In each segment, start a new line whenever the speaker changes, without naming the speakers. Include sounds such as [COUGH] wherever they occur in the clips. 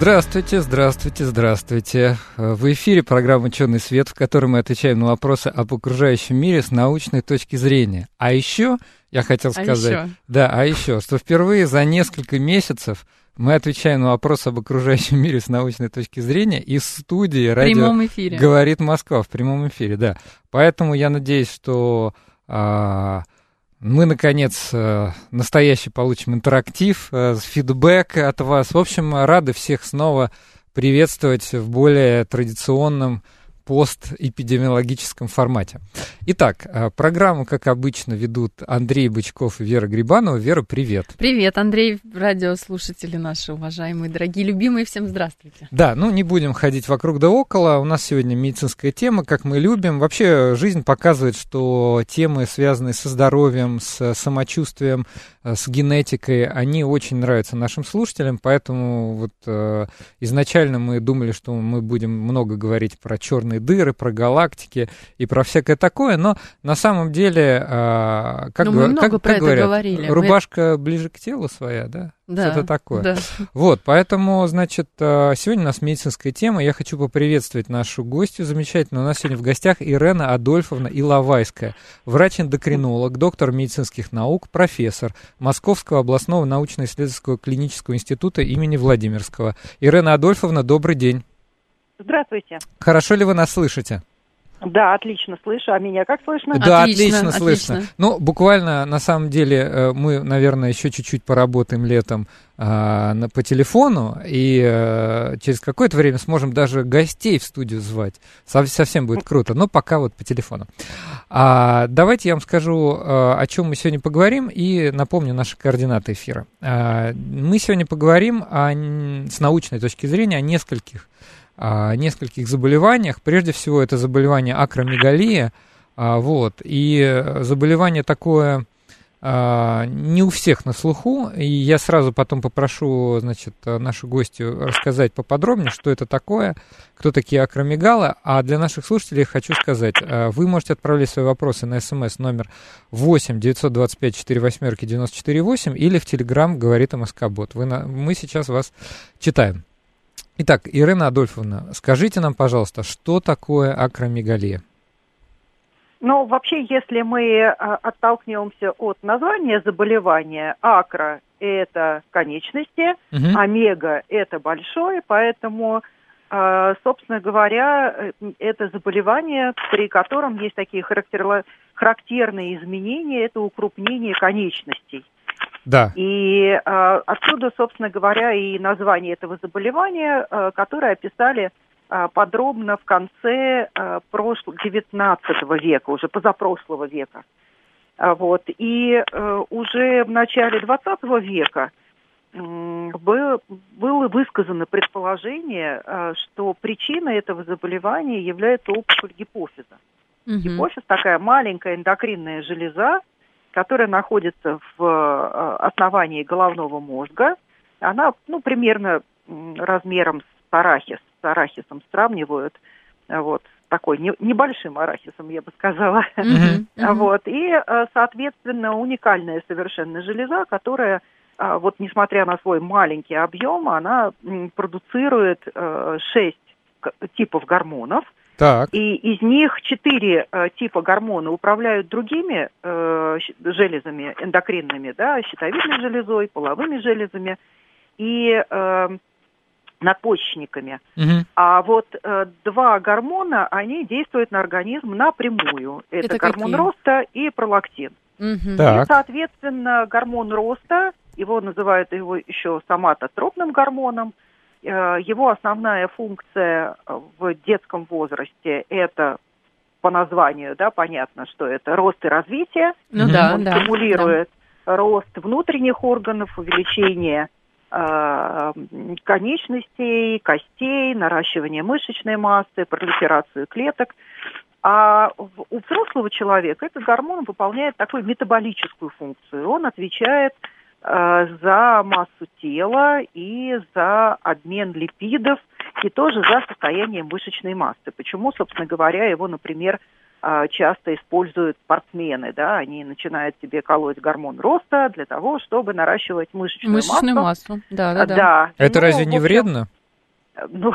Здравствуйте, здравствуйте, здравствуйте. В эфире программа «Ученый свет», в которой мы отвечаем на вопросы об окружающем мире с научной точки зрения. А еще, я хотел
А
сказать,
еще?
да, а еще, что впервые за несколько месяцев мы отвечаем на вопросы об окружающем мире с научной точки зрения из студии радио. «Говорит Москва» в прямом эфире, да. Поэтому я надеюсь, что а, мы, наконец, э, настоящий получим интерактив, э, фидбэк от вас. В общем, рады всех снова приветствовать в более традиционном постэпидемиологическом формате. Итак, э, программу, как обычно, ведут Андрей Бычков и Вера Грибанова. Вера, привет.
Привет, Андрей, радиослушатели наши уважаемые, дорогие, любимые, всем здравствуйте.
Да, ну не будем ходить вокруг да около. У нас сегодня медицинская тема, как мы любим. Вообще жизнь показывает, что темы, связанные со здоровьем, с самочувствием, э, с генетикой, они очень нравятся нашим слушателям. Поэтому вот э, изначально мы думали, что мы будем много говорить про черные дыры, про галактики и про всякое такое. Но на самом деле, э, как,
Ну, мы
как- как
это
говорят,
говорили. Мы-
рубашка ближе к телу своя, да?
Да,
Что-то такое.
Да.
Вот, поэтому, значит, э, сегодня у нас медицинская тема. Я хочу поприветствовать нашу гостью замечательную. У нас сегодня в гостях Ирена Адольфовна Иловайская, врач-эндокринолог, доктор медицинских наук, профессор Московского областного научно-исследовательского клинического института имени Владимирского. Ирена Адольфовна, добрый день.
Здравствуйте.
Хорошо ли вы нас слышите?
Да, отлично слышу. А меня как слышно?
Да,
Отлично,
отлично, слышно.
отлично.
Ну, буквально, на самом деле, э, мы, наверное, еще чуть-чуть поработаем летом а, на, по телефону, и э, через какое-то время сможем даже гостей в студию звать. Сов- совсем будет круто, но пока вот по телефону. А, давайте я вам скажу, э, о чем мы сегодня поговорим, и напомню наши координаты эфира. А, мы сегодня поговорим о, с научной точки зрения о нескольких о нескольких заболеваниях. Прежде всего, это заболевание акромегалия. А, вот. И заболевание такое а, не у всех на слуху. И я сразу потом попрошу, значит, нашу гостью рассказать поподробнее, что это такое, кто такие акромегалы. А для наших слушателей хочу сказать, э, вы можете отправлять свои вопросы на смс номер 8 925 4 восьмерки 94 8 или в Телеграм говорит МСК-бот. Вы на- Мы сейчас вас читаем. Итак, Ирина Адольфовна, скажите нам, пожалуйста, что такое акромегалия?
Ну, вообще, если мы а, оттолкнемся от названия заболевания, акро – это конечности,
Мгм.
омега – это большое, поэтому, а, собственно говоря, это заболевание, при котором есть такие характерные изменения, это укрупнение конечностей.
Да.
И э, отсюда, собственно говоря, и название этого заболевания, э, которое описали э, подробно в конце э, прошлого, 19 века, уже позапрошлого века. Вот. И э, уже в начале 20 века бы- было высказано предположение, э, что причиной этого заболевания является опухоль гипофиза.
Мгм.
Гипофиз такая маленькая эндокринная железа, которая находится в э, основании головного мозга. Она, ну, примерно размером с арахис. С арахисом сравнивают. э, Вот, такой не- небольшим арахисом, я бы сказала. А
Мгм. [LAUGHS]
Вот. И, э, соответственно, уникальная совершенно железа, которая, вот несмотря на свой маленький объем, она продуцирует шесть типов гормонов.
Так.
И из них четыре э, типа гормона управляют другими э, железами эндокринными, да, щитовидной железой, половыми железами и э, надпочечниками.
Мгм.
А вот э, два гормона, они действуют на организм напрямую. Это,
Это
гормон
какие?
роста и пролактин.
Мгм.
Так.
И, соответственно, гормон роста, его называют его еще соматотропным гормоном, его основная функция э, в детском возрасте – это по названию, да, понятно, что это рост и развитие.
Ну да,
Он
да.
стимулирует рост внутренних органов, увеличение э, конечностей, костей, наращивание мышечной массы, пролиферацию клеток. А у взрослого человека этот гормон выполняет такую метаболическую функцию. Он отвечает э, за массу тела и за обмен липидов, и тоже за состояние мышечной массы. Почему, собственно говоря, его, например, а, часто используют спортсмены, да, они начинают себе колоть гормон роста для того, чтобы наращивать мышечную,
мышечную
массу.
массу. Да, да,
да. да.
Это ну, разве не вредно?
Ну,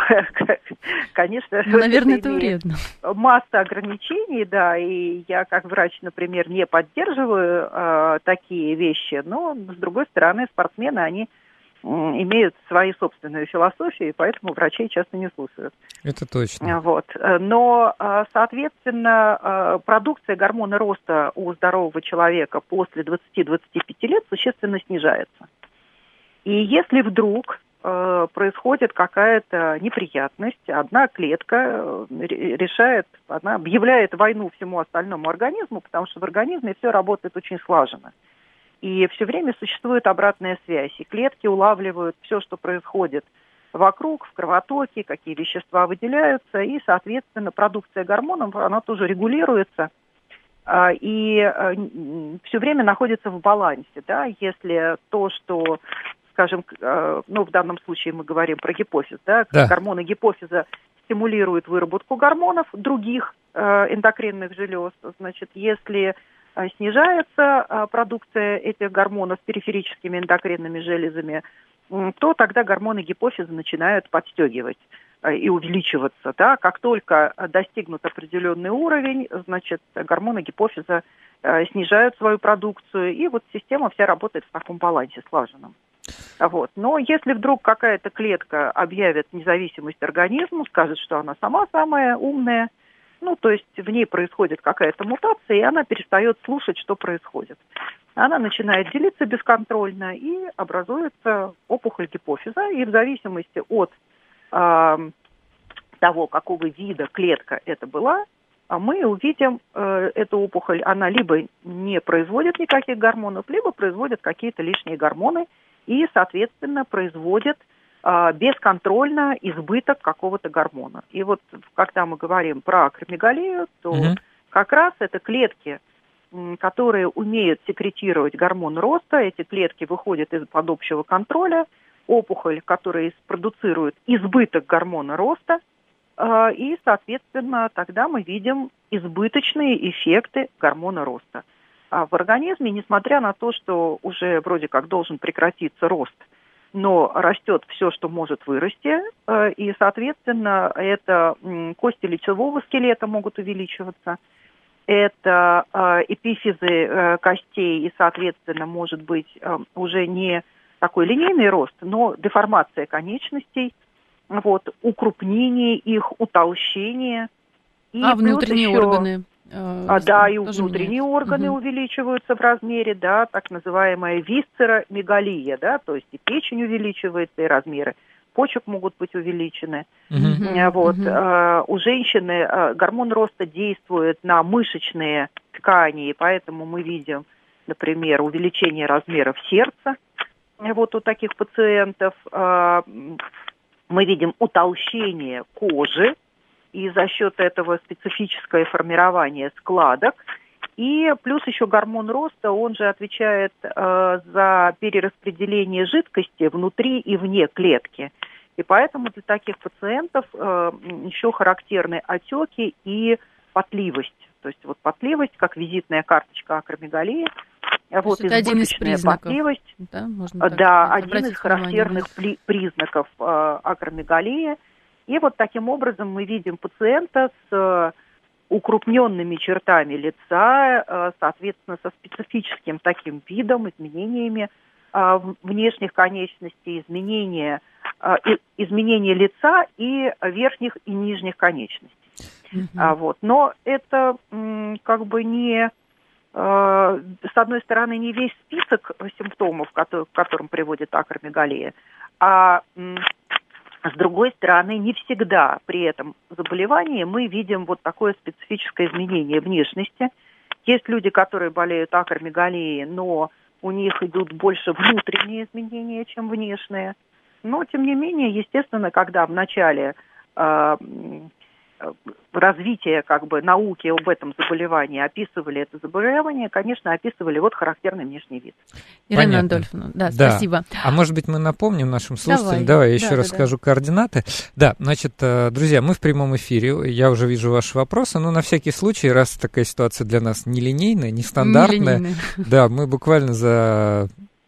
[LAUGHS] конечно.
Ну, наверное, это вредно.
Масса ограничений, да, и я как врач, например, не поддерживаю э, такие вещи, но, с другой стороны, спортсмены, они имеют свои собственную философию, и поэтому врачей часто не слушают.
Это точно.
Вот. Но, а, соответственно, а, продукция гормона роста у здорового человека после 20-25 лет существенно снижается. И если вдруг а, происходит какая-то неприятность, одна клетка решает, она объявляет войну всему остальному организму, потому что в организме все работает очень слаженно. И все время существует обратная связь. И клетки улавливают все, что происходит вокруг, в кровотоке, какие вещества выделяются. И, соответственно, продукция гормонов, она тоже регулируется а, и а, все время находится в балансе. Да? Если то, что скажем, а, ну, в данном случае мы говорим про гипофиз, да, да. гормоны гипофиза стимулируют выработку гормонов других эндокринных желез. Значит, если Э, снижается э, продукция этих гормонов периферическими эндокринными железами, то тогда гормоны гипофиза начинают подстегивать э, и увеличиваться. Да? Как только достигнут определенный уровень, значит, гормоны гипофиза снижают свою продукцию, и вот система вся работает в таком балансе слаженном. Вот. Но если вдруг какая-то клетка объявит независимость организму, скажет, что она сама самая умная, ну, то есть в ней происходит какая-то мутация, и она перестает слушать, что происходит. Она начинает делиться бесконтрольно, и образуется опухоль гипофиза, и в зависимости от э, того, какого вида клетка это была, а мы увидим э, эту опухоль, она либо не производит никаких гормонов, либо производит какие-то лишние гормоны и, соответственно, производит а, бесконтрольно избыток какого-то гормона. И вот когда мы говорим про акромегалию, то угу. как раз это клетки, которые умеют секретировать гормон роста, эти клетки выходят из-под общего контроля, опухоль, которая продуцирует избыток гормона роста, а, и, соответственно, тогда мы видим избыточные эффекты гормона роста. А в организме, несмотря на то, что уже вроде как должен прекратиться рост – но растет все, что может вырасти, э, и, соответственно, это кости лицевого скелета могут увеличиваться, это э, эпифизы э, костей, и, соответственно, может быть уже не такой линейный рост, но деформация конечностей, вот, укрупнение их, утолщение.
И а внутренние еще... органы?
Э, а, да, и внутренние меняется. органы угу. увеличиваются в размере, да, так называемая висцеромегалия, да, то есть и печень увеличивается, и размеры почек могут быть увеличены. Угу. Вот. Угу. У женщины гормон роста действует на мышечные ткани, и поэтому мы видим, например, увеличение размеров сердца вот у таких пациентов. Мы видим утолщение кожи, и за счет этого специфическое формирование складок. И плюс еще гормон роста, он же отвечает э, за перераспределение жидкости внутри и вне клетки. И поэтому для таких пациентов э, еще характерны отеки и потливость. То есть вот потливость, как визитная карточка акромегалии, вот
это один из признаков.
потливость, да, можно да один из характерных признаков э, акромегалии – и вот таким образом мы видим пациента с э, укрупненными чертами лица, э, соответственно, со специфическим таким видом, изменениями э, внешних конечностей, изменения, изменения лица и верхних и нижних конечностей. Mm-hmm. Вот. Но это как бы не с одной стороны, не весь список симптомов, к которым приводит акромегалия, а с другой стороны, не всегда при этом заболевании мы видим вот такое специфическое изменение внешности. Есть люди, которые болеют акромегалией, но у них идут больше внутренние изменения, чем внешние. Но, тем не менее, естественно, когда в начале э, развития как бы науки об этом заболевании описывали это заболевание, конечно, описывали вот характерный внешний вид.
Ирина Андольфовна, да, да, спасибо.
А может быть, мы напомним нашим слушателям, давай, давай я еще да, расскажу да. координаты. Да, значит, э, друзья, мы в прямом эфире, я уже вижу ваши вопросы, но на всякий случай, раз такая ситуация для нас нелинейная, нестандартная, не [LAUGHS] да, мы буквально за...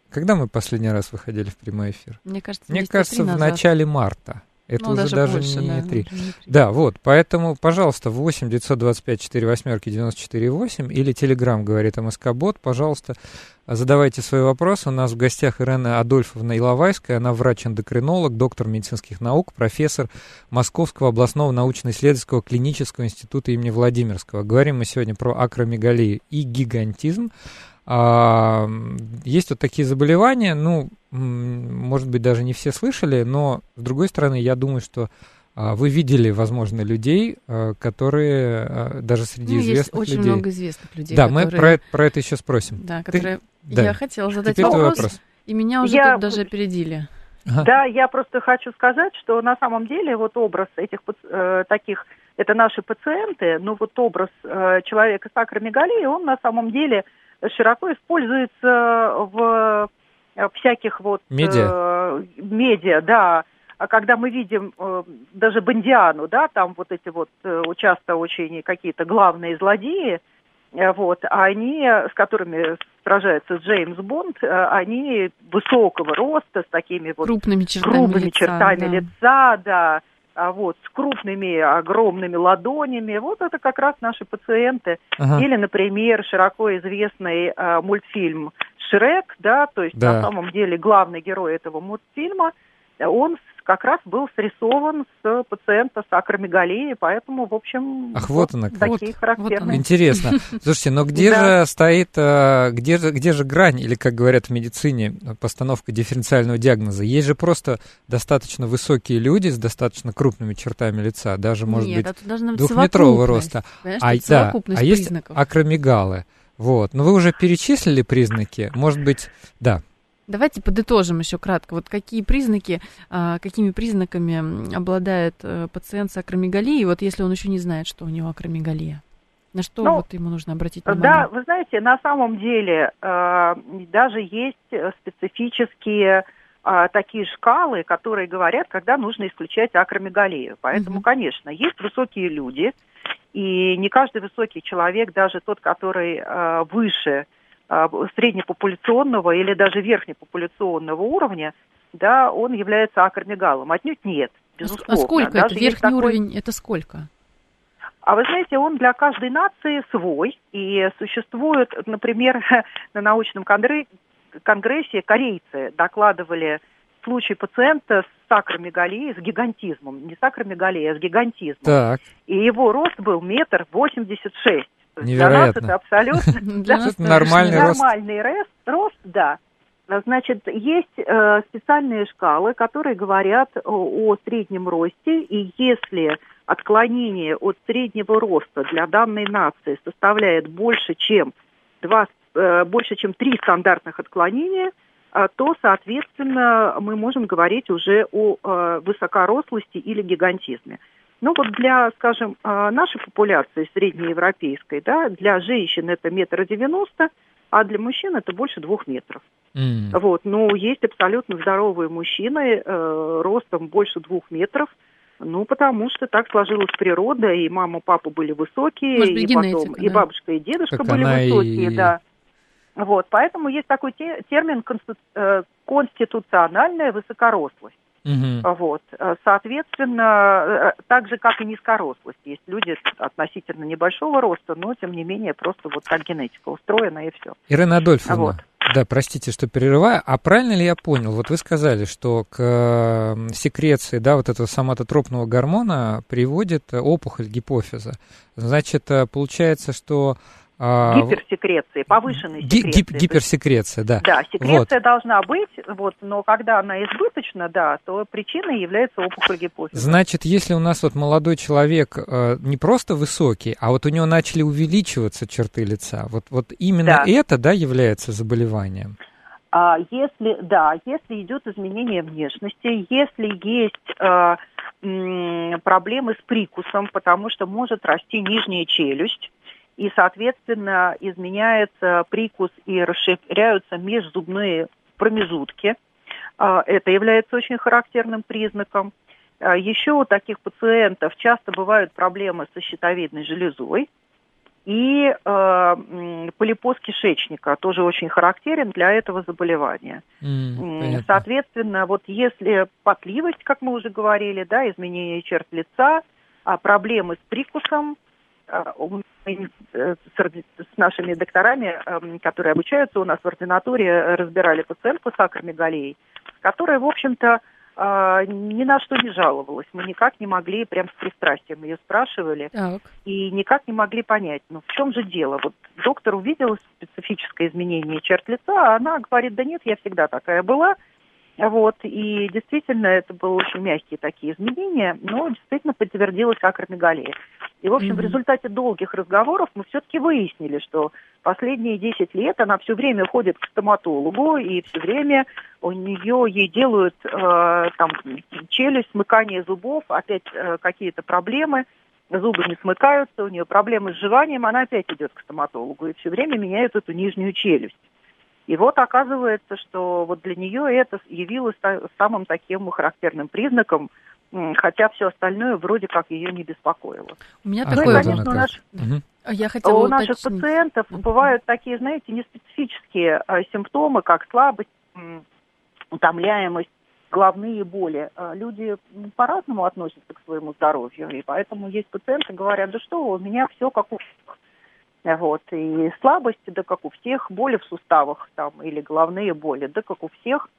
Когда мы последний раз выходили в прямой эфир?
Мне кажется,
Мне кажется в начале марта. Это ну, уже даже, даже больше, не, да, не 3. Да, вот, поэтому, пожалуйста, 8 925 4 восьмерки 94 8 или Телеграм, говорит МСК-бот, пожалуйста, задавайте свои вопросы. У нас в гостях Ирена Адольфовна Иловайская, она врач-эндокринолог, доктор медицинских наук, профессор Московского областного научно-исследовательского клинического института имени Владимирского. Говорим мы сегодня про акромегалию и гигантизм. А, есть вот такие заболевания, ну, может быть, даже не все слышали, но, с другой стороны, я думаю, что а, вы видели, возможно, людей, а, которые а, даже среди
ну,
известных
есть очень
людей...
много известных людей.
Да, которые... мы про, про это еще спросим.
Да, которые... Ты... Я хотела задать вопрос, вопрос, и меня уже я... тут даже опередили.
Ага. Да, я просто хочу сказать, что на самом деле вот образ этих э, таких, это наши пациенты, но вот образ э, человека с акромегалией, он на самом деле широко используется в всяких вот...
Медиа?
Э, медиа, да. А когда мы видим э, даже Бондиану, да, там вот эти вот э, часто очень какие-то главные злодеи, э, вот, а они, с которыми сражается Джеймс Бонд, э, они высокого роста, с такими вот
крупными чертами,
крупными
лица,
чертами
да.
лица, да, а вот, с крупными огромными ладонями. Вот это как раз наши пациенты. Ага. Или, например, широко известный э, мультфильм «Шрек», да, то есть да. на самом деле главный герой этого мультфильма, он как раз был срисован с пациента с акромегалией, поэтому, в общем,
Ах, вот, вот она,
такие
вот,
характерные.
Вот Интересно. [LAUGHS] Слушайте, но где да. же стоит, э, где же, где же грань, или, как говорят в медицине, постановка дифференциального диагноза? Есть же просто достаточно высокие люди с достаточно крупными чертами лица, даже, может
Нет,
быть, двухметрового роста.
А, да,
а есть акромегалы. Вот. Но вы уже перечислили признаки. Может быть, да.
Давайте подытожим еще кратко. Вот какие признаки, а, какими признаками обладает э, пациент с акромегалией, вот если он еще не знает, что у него акромегалия? На что ну, вот ему нужно обратить внимание?
Да, вы знаете, на самом деле э, даже есть специфические э, такие шкалы, которые говорят, когда нужно исключать акромегалию. Поэтому, угу. конечно, есть высокие люди, и не каждый высокий человек, даже тот, который выше а, среднепопуляционного или даже верхнепопуляционного уровня, да, он является акромегалом. Отнюдь нет,
а безусловно. А сколько даже это? Верхний такой... уровень это сколько?
А вы знаете, он для каждой нации свой. И существует, например, [LAUGHS] на научном конгрессе корейцы докладывали случай пациента с акромегалией, с гигантизмом. Не с акромегалией, а с гигантизмом.
Так.
И его рост был метр восемьдесят шесть.
Невероятно.
Для нас это абсолютно [LAUGHS]
нормальный рост.
Нормальный рост, да. Значит, есть э, специальные шкалы, которые говорят о, о среднем росте, и если отклонение от среднего роста для данной нации составляет больше, чем два, э, больше, чем три стандартных отклонения, то, соответственно, мы можем говорить уже о э, высокорослости или гигантизме. Ну вот для, скажем, а, нашей популяции среднеевропейской, да, для женщин это метр девяносто, а для мужчин это больше двух метров. Mm. Вот, но есть абсолютно здоровые мужчины э, ростом больше двух метров, ну, потому что так сложилась природа, и мама, папа были высокие,
Может
и
потом
да? и бабушка, и дедушка как были высокие, и... да. Вот, поэтому есть такой те, термин э, конституциональная высокорослость. Угу. Вот. Э, соответственно, э, так же, как и низкорослость. Есть люди относительно небольшого роста, но, тем не менее, просто вот так генетика устроена, и все.
Ирина Адольфовна, вот. да, простите, что перерываю. А правильно ли я понял? Вот вы сказали, что к секреции, да, вот этого соматотропного гормона приводит опухоль гипофиза. Значит, э, получается, что
а, гиперсекреции, повышенной секреции. Гип,
гиперсекреция, да.
Да, секреция вот. должна быть, вот, но когда она избыточна, да, то причиной является опухоль гипофиза.
Значит, если у нас вот молодой человек э, не просто высокий, а вот у него начали увеличиваться черты лица, вот, вот именно да. это, да, является заболеванием?
А, если, да, если идет изменение внешности, если есть... Э, проблемы с прикусом, потому что может расти нижняя челюсть, и, соответственно, изменяется прикус и расширяются межзубные промежутки. А, это является очень характерным признаком. А, еще у таких пациентов часто бывают проблемы со щитовидной железой. И э, полипоз кишечника тоже очень характерен для этого заболевания. Mm, Соответственно, вот если потливость, как мы уже говорили, да, изменение черт лица, а проблемы с прикусом, мы э, с нашими докторами, эм, которые обучаются у нас в ординатуре, разбирали пациентку с акромегалией, которая, в общем-то, а, ни на что не жаловалась. Мы никак не могли, прям с пристрастием ее спрашивали, так. и никак не могли понять, ну в чем же дело. Вот доктор увидел специфическое изменение черт лица, а она говорит, да нет, я всегда такая была, вот, и действительно, это были очень мягкие такие изменения, но действительно подтвердилась акромегалия. И, в общем, mm-hmm. в результате долгих разговоров мы все-таки выяснили, что последние 10 лет она все время ходит к стоматологу, и все время у нее ей делают э, там челюсть, смыкание зубов, опять э, какие-то проблемы, зубы не смыкаются, у нее проблемы с жеванием, она опять идет к стоматологу, и все время меняют эту нижнюю челюсть. И вот оказывается, что вот для нее это явилось самым таким характерным признаком, хотя все остальное вроде как ее не беспокоило.
У меня ну, такое...
И, конечно, у, наш... угу. Я хотела у наших пациентов бывают такие, знаете, неспецифические э, симптомы, как слабость, утомляемость, головные боли. А люди по-разному относятся к своему здоровью, и поэтому есть пациенты, говорят, да что, у меня все как у всех вот, и слабости, да как у всех, боли в суставах там, или головные боли, да как у всех.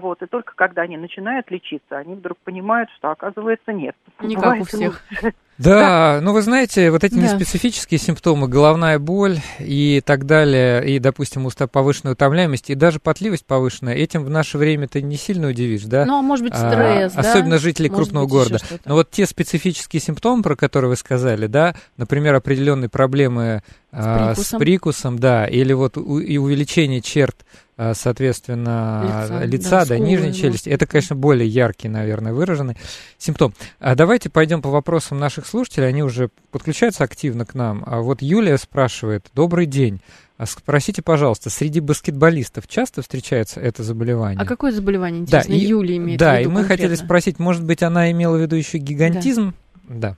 Вот, и только когда они начинают лечиться, они вдруг понимают, что оказывается нет.
Не как у всех. [LAUGHS]
Да, ну вы знаете, вот эти да. неспецифические симптомы, головная боль и так далее, и, допустим, повышенная утомляемость, и даже потливость повышенная, этим в наше время ты не сильно удивишь, да?
Ну, а может быть, стресс,
а,
да?
Особенно жителей может крупного города. Но вот те специфические симптомы, про которые вы сказали, да, например, определенные проблемы с прикусом, а, с прикусом да, или вот у, и увеличение черт а, соответственно, лица, лица да, да нижней челюсти. Это, конечно, более яркий, наверное, выраженный симптом. А давайте пойдем по вопросам наших слушателей. Они уже подключаются активно к нам. А вот Юлия спрашивает. Добрый день. А спросите, пожалуйста, среди баскетболистов часто встречается это заболевание?
А какое заболевание, интересно, да, Юлия имеет
да,
в виду
Да, и мы
конкретно?
хотели спросить, может быть, она имела в виду еще гигантизм? Да. да.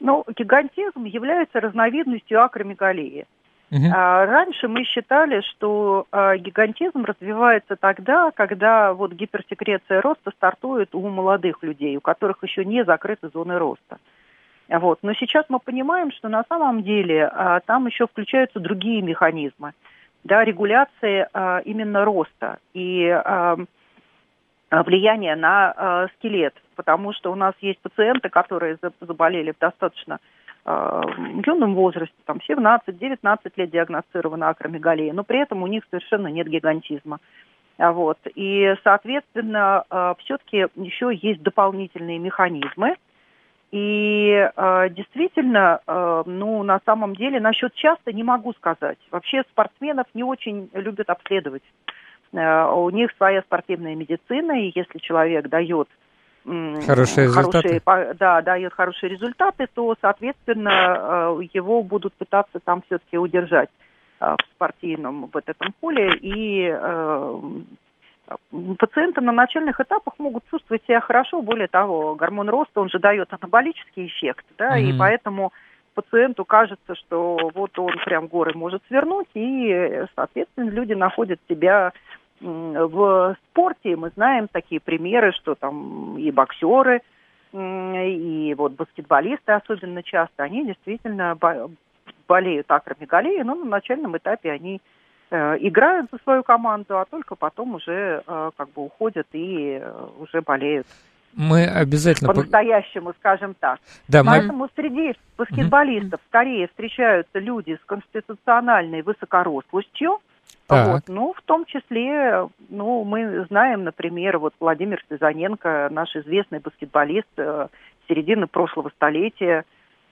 Ну, гигантизм является разновидностью акромегалии. Угу. А, раньше мы считали, что а, гигантизм развивается тогда, когда вот гиперсекреция роста стартует у молодых людей, у которых еще не закрыты зоны роста. Вот. Но сейчас мы понимаем, что на самом деле а, там еще включаются другие механизмы, да, регуляции а, именно роста и а, влияние на скелет, потому что у нас есть пациенты, которые заболели достаточно в юном возрасте, там 17-19 лет диагностирована акромегалия, но при этом у них совершенно нет гигантизма. А вот. И, соответственно, э, все-таки еще есть дополнительные механизмы. И действительно, ну, на самом деле, насчет часто не могу сказать. Вообще спортсменов не очень любят обследовать. У них своя спортивная медицина, и если человек дает
хорошие результаты.
Хорошие, да, дает хорошие результаты, то, соответственно, э, его будут пытаться там все-таки удержать э, в спортивном в этом поле. И э, пациенты на начальных этапах могут чувствовать себя хорошо. Более того, гормон роста, он же дает анаболический эффект, да, mm-hmm. и поэтому пациенту кажется, что вот он прям горы может свернуть, и, соответственно, люди находят себя в спорте мы знаем такие примеры, что там и боксеры, и вот баскетболисты особенно часто, они действительно болеют акромегалией, но на начальном этапе они э, играют за свою команду, а только потом уже э, как бы уходят и э, уже болеют.
Мы обязательно...
По-настоящему, скажем так. Да, Поэтому мы... среди баскетболистов угу. скорее встречаются люди с конституциональной высокорослостью, так. Вот. Ну, в том числе, ну, мы знаем, например, вот Владимир Стезаненко, наш известный баскетболист э, середины прошлого столетия,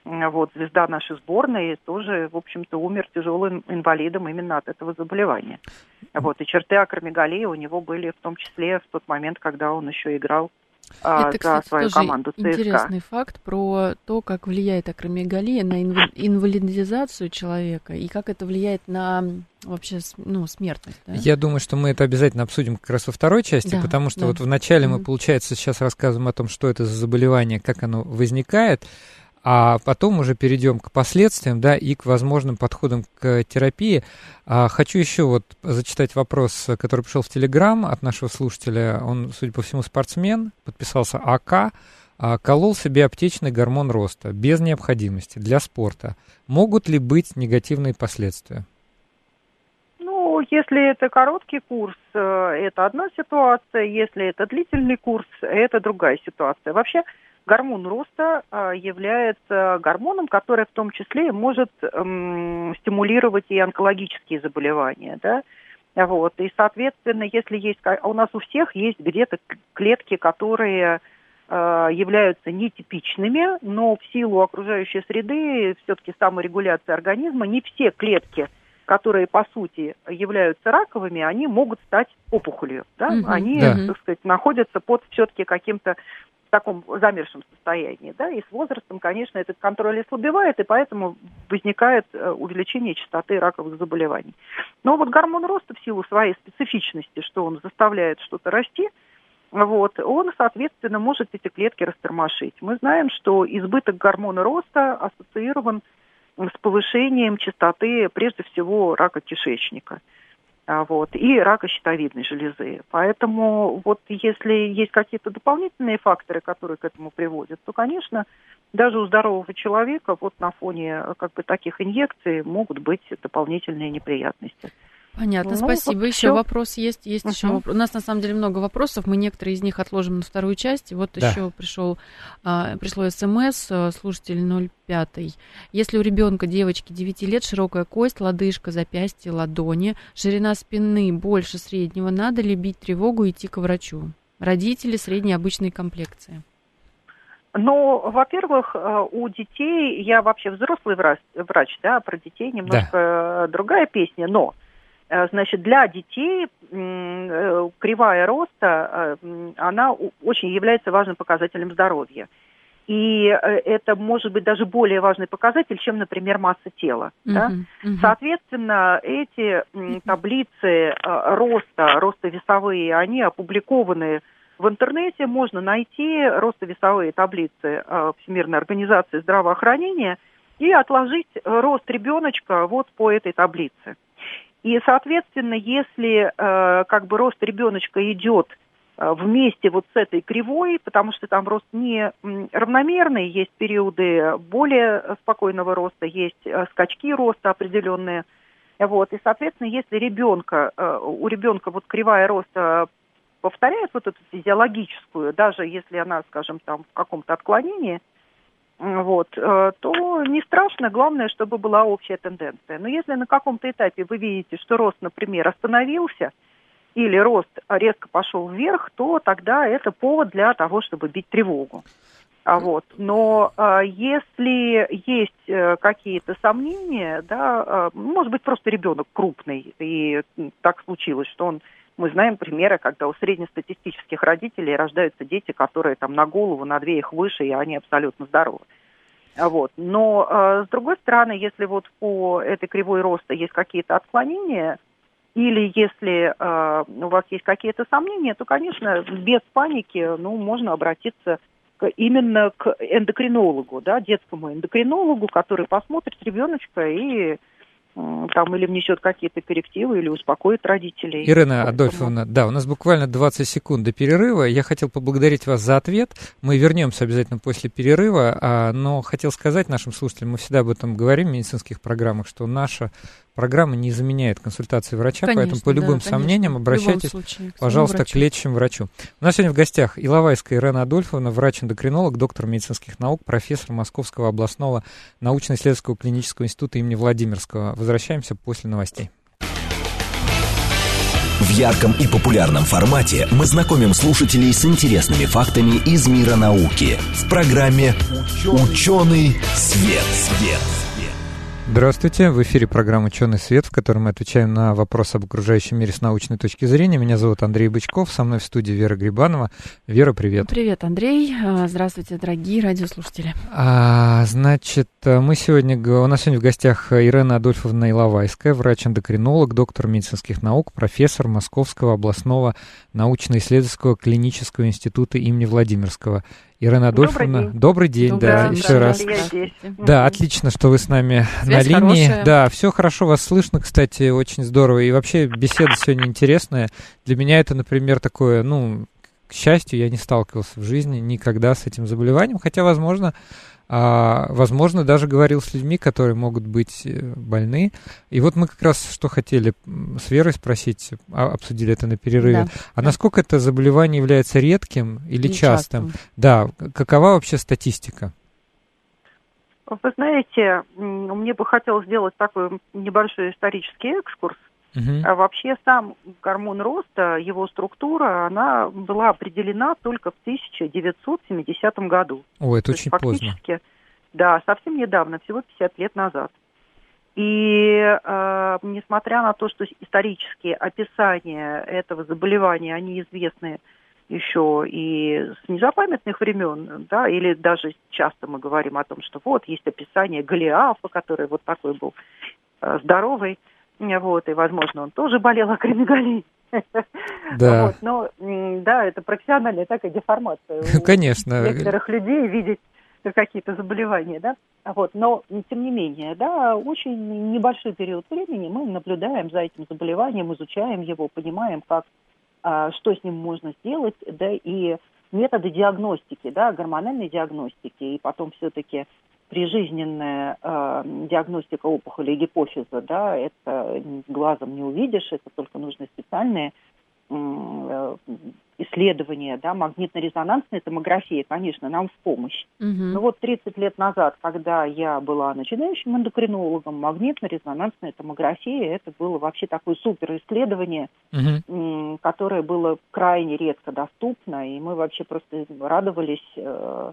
вот, звезда нашей сборной, тоже, в общем-то, умер тяжелым инвалидом именно от этого заболевания. Вот, и черты акромегалии у него были в том числе в тот момент, когда он еще играл
а, Это, кстати, за свою тоже команду ЦСКА. Интересный факт про то, как влияет акромегалия на инвалидизацию человека и как это влияет на вообще ну, смертность. Да?
Я думаю, что мы это обязательно обсудим как раз во второй части, да, потому что да. вот вначале mm-hmm. мы, получается, сейчас рассказываем о том, что это за заболевание, как оно возникает а потом уже перейдем к последствиям, да, и к возможным подходам к терапии. А, хочу еще вот зачитать вопрос, который пришел в Телеграм от нашего слушателя. Он, судя по всему, спортсмен, подписался АК, а, колол себе аптечный гормон роста без необходимости для спорта. Могут ли быть негативные последствия?
Ну, если это короткий курс, э, это одна ситуация. Если это длительный курс, это другая ситуация. Вообще, гормон роста а, является гормоном, который в том числе может эм, стимулировать и онкологические заболевания, да, вот, и, соответственно, если есть, у нас у всех есть где-то клетки, которые э, являются нетипичными, но в силу окружающей среды, все-таки саморегуляции организма, не все клетки, которые по сути являются раковыми, они могут стать опухолью, да, mm-hmm. они, да. так сказать, находятся под все-таки каким-то в таком замершем состоянии, да, и с возрастом, конечно, этот контроль ослабевает, и поэтому возникает э, увеличение частоты раковых заболеваний. Но вот гормон роста в силу своей специфичности, что он заставляет что-то расти, вот, он, соответственно, может эти клетки растормошить. Мы знаем, что избыток гормона роста ассоциирован с повышением частоты, прежде всего, рака кишечника вот, и рака щитовидной железы. Поэтому вот если есть какие-то дополнительные факторы, которые к этому приводят, то, конечно, даже у здорового человека вот на фоне как бы таких инъекций могут быть дополнительные неприятности.
Понятно, ну, спасибо. Вот еще все. вопрос есть, есть uh-huh. еще вопрос. У нас на самом деле много вопросов, мы некоторые из них отложим на вторую часть. Вот да. еще пришел, а, пришло смс, а, слушатель 05. Если у ребенка девочки 9 лет широкая кость, лодыжка, запястье, ладони, ширина спины больше среднего, надо ли бить тревогу и идти к врачу? Родители средней обычной комплекции.
Ну, во-первых, э, у детей, я вообще взрослый врач, врач да, про детей немножко да. другая песня, но Э, значит, для детей э, кривая роста, э, она очень является важным показателем здоровья. И это может быть даже более важный показатель, чем, например, масса тела. Uh-huh, да? uh-huh. Соответственно, эти таблицы роста, роста весовые, они опубликованы в интернете. Можно найти ростовесовые таблицы Всемирной организации здравоохранения и отложить рост ребеночка вот по этой таблице. И, соответственно, если э, как бы рост ребеночка идет э, вместе вот с этой кривой, потому что там рост не равномерный, есть периоды более спокойного роста, есть э, скачки роста определенные. Вот, и, соответственно, если ребенка, э, у ребенка вот кривая роста повторяет вот эту физиологическую, даже если она, скажем, там в каком-то отклонении, вот, э, то не страшно, главное, чтобы была общая тенденция. Но если на каком-то этапе вы видите, что рост, например, остановился, или рост резко пошел вверх, то тогда это повод для того, чтобы бить тревогу. А вот. Но а, если есть а, какие-то сомнения, да, а, может быть, просто ребенок крупный, и так случилось, что он мы знаем примеры, когда у среднестатистических родителей рождаются дети, которые там на голову, на две их выше, и они абсолютно здоровы. Вот. Но, э, с другой стороны, если вот по этой кривой роста есть какие-то отклонения, или если э, у вас есть какие-то сомнения, то, конечно, без паники, ну, можно обратиться к, именно к эндокринологу, да, детскому эндокринологу, который посмотрит ребеночка и там или внесет какие-то коррективы, или успокоит родителей.
Ирина Адольфовна, да, у нас буквально 20 секунд до перерыва. Я хотел поблагодарить вас за ответ. Мы вернемся обязательно после перерыва, а, но хотел сказать нашим слушателям, мы всегда об этом говорим в медицинских программах, что наша программа не заменяет консультации врача, конечно, поэтому по любым да, сомнениям обращайтесь, случае, к пожалуйста, врачу. к лечащему врачу. У нас сегодня в гостях Иловайская Ирена Адольфовна, врач-эндокринолог, доктор медицинских наук, профессор Московского областного научно-исследовательского клинического института имени Владимирского. Возвращаемся после новостей.
В ярком и популярном формате мы знакомим слушателей с интересными фактами из мира науки в программе «Ученый, свет». свет».
Здравствуйте, в эфире программа «Ученый свет», в которой мы отвечаем на вопросы об окружающем мире с научной точки зрения. Меня зовут Андрей Бычков, со мной в студии Вера Грибанова. Вера, привет.
Привет, Андрей. А, здравствуйте, дорогие радиослушатели.
А, значит, мы сегодня, у нас сегодня в гостях Ирена Адольфовна Иловайская, врач-эндокринолог, доктор медицинских наук, профессор Московского областного научно-исследовательского клинического института имени Владимирского. Ирена Адольфовна, добрый день, добрый день да, да, еще раз. Да, отлично, что вы с нами Связь на линии. Хорошая. Да, все хорошо вас слышно, кстати, очень здорово. И вообще беседа сегодня интересная. Для меня это, например, такое, ну, к счастью, я не сталкивался в жизни никогда с этим заболеванием, хотя, возможно, а, возможно, даже говорил с людьми, которые могут быть э, больны. И вот мы как раз что хотели с Верой спросить, а, обсудили это на перерыве. Да. А насколько это заболевание является редким или и частым? частым? Да, какова вообще статистика?
Вы знаете, мне бы хотелось сделать такой небольшой исторический экскурс. Угу. А вообще сам гормон роста, его структура, она была определена только в 1970 году.
О, это То очень фактически, поздно.
Да, совсем недавно, всего 50 лет назад. И э, несмотря на то, что исторические описания этого заболевания, они известны еще и с незапамятных времен, да, или даже часто мы говорим о том, что вот есть описание Голиафа, который вот такой был э, здоровый, вот, и, возможно, он тоже болел акромегалией.
Да.
Вот, но, да, это профессиональная такая деформация. [LAUGHS]
Конечно.
некоторых людей видеть какие-то заболевания, да. Вот, но, тем не менее, да, очень небольшой период времени мы наблюдаем за этим заболеванием, изучаем его, понимаем, как, а, что с ним можно сделать, да, и методы диагностики, да, гормональной диагностики, и потом все-таки прижизненная э, диагностика опухоли гипофиза, да, это глазом не увидишь, это только нужны специальные э, исследования, да, магнитно-резонансная томография, конечно, нам в помощь. Угу. Но вот 30 лет назад, когда я была начинающим эндокринологом, магнитно-резонансная томография, это было вообще такое супер исследование, угу. которое было крайне редко доступно, и мы вообще просто радовались э,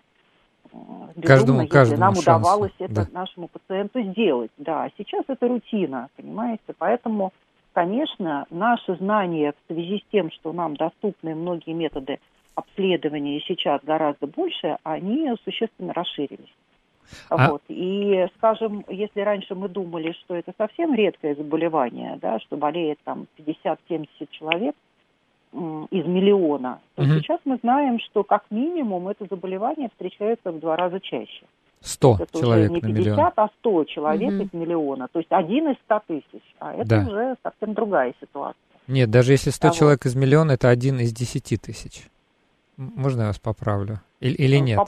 безумно, каждому, если каждому нам шансу. удавалось это да. нашему пациенту сделать. Да, сейчас это рутина, понимаете, поэтому, конечно, наши знания в связи с тем, что нам доступны многие методы обследования сейчас гораздо больше, они существенно расширились. А... Вот. И, скажем, если раньше мы думали, что это совсем редкое заболевание, да, что болеет там 50-70 человек, из миллиона, то угу. сейчас мы знаем, что как минимум это заболевание встречается в два раза чаще.
100 это человек уже
не 50,
на миллион.
а 100 человек угу. из миллиона. То есть один из 100 тысяч. А это да. уже совсем другая ситуация.
Нет, даже если 100 а человек вот. из миллиона, это один из 10 тысяч. Можно я вас поправлю? Или, или ну, нет?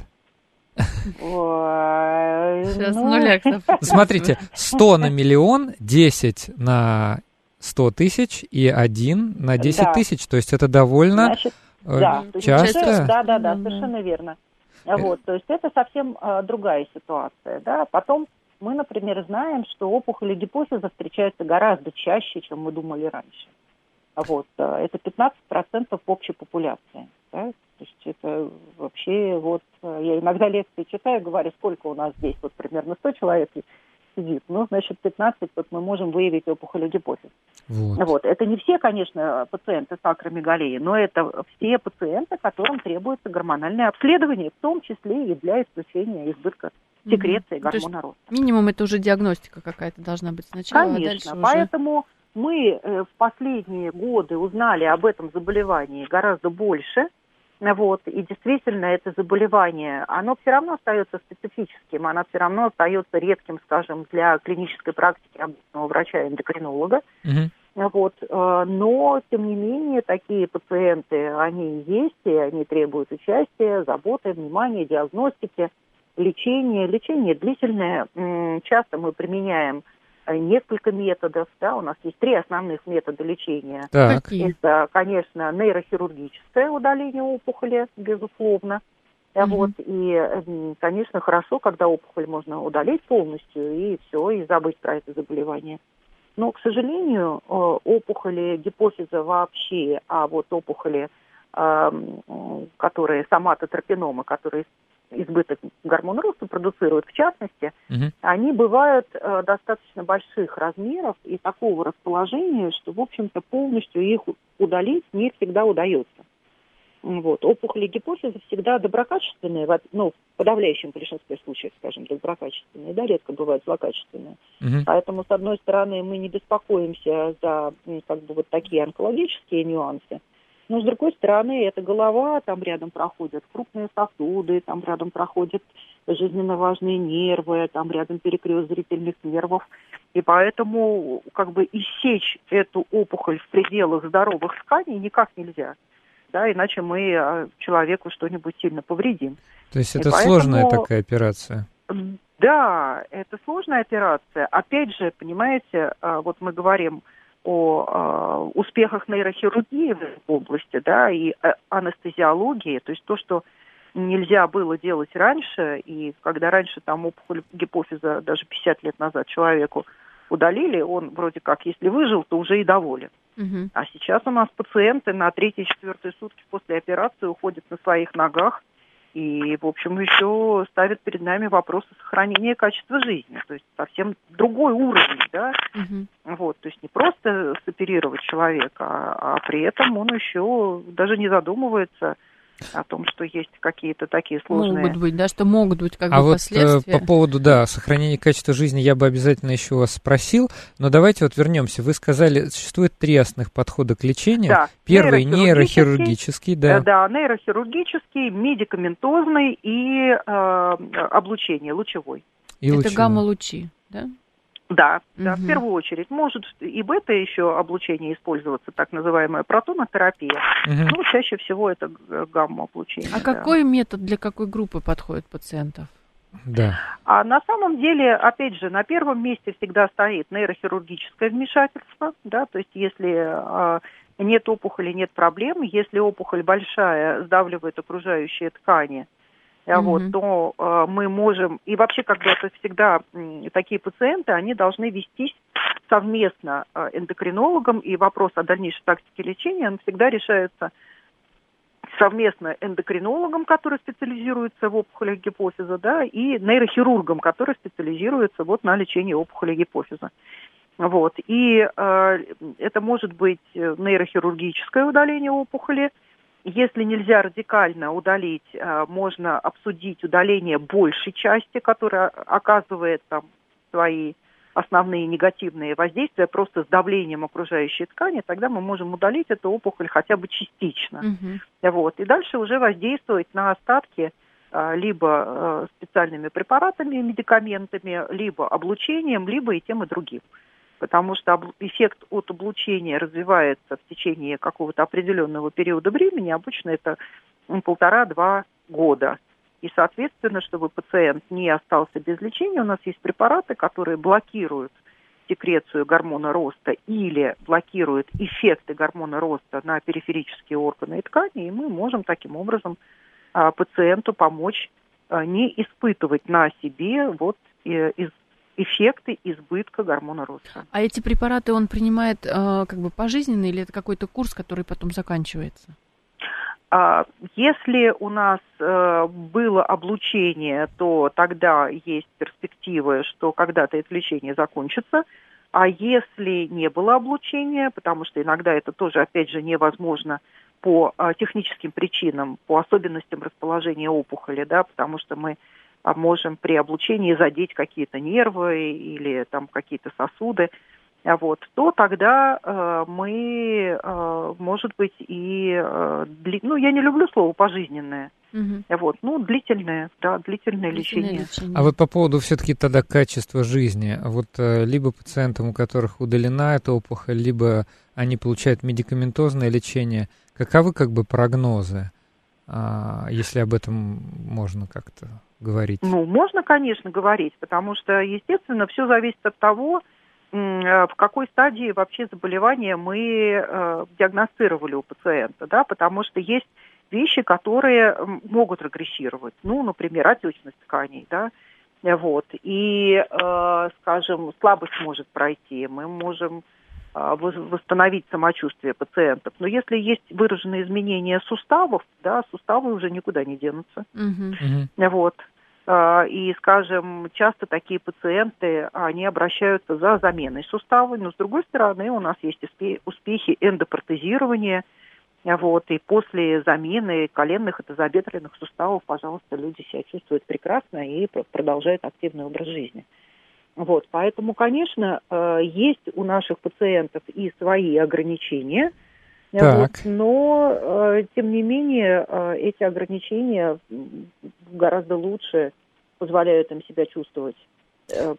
Сейчас ну... нуля.
Смотрите, 100 на миллион, 10 на 100 тысяч и один на 10 да. тысяч. То есть это довольно Значит, э, да, часто.
Да, да, да, совершенно верно. Э. Вот, то есть это совсем э, другая ситуация. Да? Потом мы, например, знаем, что опухоли гипофиза встречаются гораздо чаще, чем мы думали раньше. Вот, э, это 15% общей популяции. Да? То есть это вообще вот, я иногда лекции читаю, говорю, сколько у нас здесь, вот примерно 100 человек, сидит. Ну, значит, 15 вот мы можем выявить опухоль гипофиз. Вот. вот. Это не все, конечно, пациенты с акромегалией, но это все пациенты, которым требуется гормональное обследование, в том числе и для исключения избытка секреции mm-hmm. гормона роста.
Минимум это уже диагностика какая-то должна быть сначала.
А конечно, а поэтому уже... мы э, в последние годы узнали об этом заболевании гораздо больше – вот, и действительно это заболевание, оно все равно остается специфическим, оно все равно остается редким, скажем, для клинической практики обычного врача-эндокринолога. Угу. Вот, э, но, тем не менее, такие пациенты, они есть, и они требуют участия, заботы, внимания, диагностики, лечения. Лечение длительное. Часто мы применяем несколько методов, да, у нас есть три основных метода лечения.
Так.
Это, конечно, нейрохирургическое удаление опухоли, безусловно. Угу. Вот, и, конечно, хорошо, когда опухоль можно удалить полностью и все, и забыть про это заболевание. Но, к сожалению, э, опухоли гипофиза вообще, а вот опухоли, которые соматотропиномы, которые избыток гормона роста продуцируют, в частности, угу. они бывают э, достаточно больших размеров и такого расположения, что, в общем-то, полностью их удалить не всегда удается. Вот. Опухоли гипофиза всегда доброкачественные, ну, в подавляющем большинстве случаев, скажем, доброкачественные, да, редко бывают злокачественные. Угу. Поэтому, с одной стороны, мы не беспокоимся за как бы вот такие онкологические нюансы, но, с другой стороны, это голова, там рядом проходят крупные сосуды, там рядом проходят жизненно важные нервы, там рядом перекрест зрительных нервов. И поэтому как бы иссечь эту опухоль в пределах здоровых тканей никак нельзя. Да, иначе мы а, человеку что-нибудь сильно повредим.
То есть это поэтому... сложная такая операция?
Да, это сложная операция. Опять же, понимаете, а, вот мы говорим о э, успехах нейрохирургии в области, да, и э, анестезиологии, то есть то, что нельзя было делать раньше, и когда раньше там опухоль гипофиза даже 50 лет назад человеку удалили, он вроде как, если выжил, то уже и доволен. Угу. А сейчас у нас пациенты на третьи-четвертые сутки после операции уходят на своих ногах, и, в общем, еще ставит перед нами вопросы сохранения качества жизни. То есть совсем другой уровень, да. Угу. Вот, то есть не просто соперировать человека, а, а при этом он еще даже не задумывается о том, что есть какие-то такие сложные...
Могут быть, да, что могут быть как
а
бы
вот
последствия.
Э, по поводу, да, сохранения качества жизни я бы обязательно еще вас спросил, но давайте вот вернемся. Вы сказали, существует три основных подхода к лечению. Да. Первый нейрохирургический, да.
Э, да, нейрохирургический, медикаментозный и э, облучение лучевой.
И Это лучевой. гамма-лучи, да?
Да, угу. да, в первую очередь. Может и бета еще облучение использоваться, так называемая протонотерапия. Угу. Ну, чаще всего это гамма-облучение.
А да. какой метод для какой группы подходит пациентов?
Да.
А на самом деле, опять же, на первом месте всегда стоит нейрохирургическое вмешательство, да, то есть если э, нет опухоли, нет проблем, если опухоль большая, сдавливает окружающие ткани, mm-hmm. вот, то э, мы можем, и вообще как бы это всегда э, такие пациенты, они должны вестись совместно э, эндокринологом, и вопрос о дальнейшей тактике лечения, он всегда решается совместно эндокринологом, который специализируется в опухолях гипофиза, да, и нейрохирургом, который специализируется вот на лечении опухоли гипофиза. Вот. И э, это может быть нейрохирургическое удаление опухоли, если нельзя радикально удалить, э, можно обсудить удаление большей части, которая оказывает там свои основные негативные воздействия просто с давлением окружающей ткани, тогда мы можем удалить эту опухоль хотя бы частично. Угу. Вот. И дальше уже воздействовать на остатки э, либо э, специальными препаратами, медикаментами, либо облучением, либо и тем, и другим потому что эффект от облучения развивается в течение какого-то определенного периода времени, обычно это полтора-два года. И, соответственно, чтобы пациент не остался без лечения, у нас есть препараты, которые блокируют секрецию гормона роста или блокируют эффекты гормона роста на периферические органы и ткани, и мы можем таким образом а, пациенту помочь а, не испытывать на себе вот э, из эффекты избытка гормона роста.
А эти препараты он принимает э, как бы пожизненно или это какой-то курс, который потом заканчивается?
А, если у нас э, было облучение, то тогда есть перспективы, что когда-то это лечение закончится. А если не было облучения, потому что иногда это тоже, опять же, невозможно по э, техническим причинам, по особенностям расположения опухоли, да, потому что мы можем при облучении задеть какие-то нервы или там какие-то сосуды, а вот, то тогда э, мы, э, может быть, и, э, дли... ну, я не люблю слово пожизненное, угу. вот, ну, длительное, да, длительное, длительное лечение. лечение.
А вот по поводу все-таки тогда качества жизни, вот э, либо пациентам, у которых удалена эта опухоль, либо они получают медикаментозное лечение, каковы как бы прогнозы, если об этом можно как-то говорить?
Ну, можно, конечно, говорить, потому что, естественно, все зависит от того, э, в какой стадии вообще заболевания мы э, диагностировали у пациента, да, потому что есть вещи, которые могут регрессировать, ну, например, отечность тканей, да, вот, и, э, скажем, слабость может пройти, мы можем а, восстановить самочувствие пациентов. Но если есть выраженные изменения суставов, да, суставы уже никуда не денутся. Угу. Вот. А, и, скажем, часто такие пациенты, они обращаются за заменой сустава, но с другой стороны у нас есть успехи эндопротезирования, вот, и после замены коленных и тазобедренных суставов, пожалуйста, люди себя чувствуют прекрасно и продолжают активный образ жизни. Вот, поэтому, конечно, э, есть у наших пациентов и свои ограничения, вот, но, э, тем не менее, э, эти ограничения гораздо лучше позволяют им себя чувствовать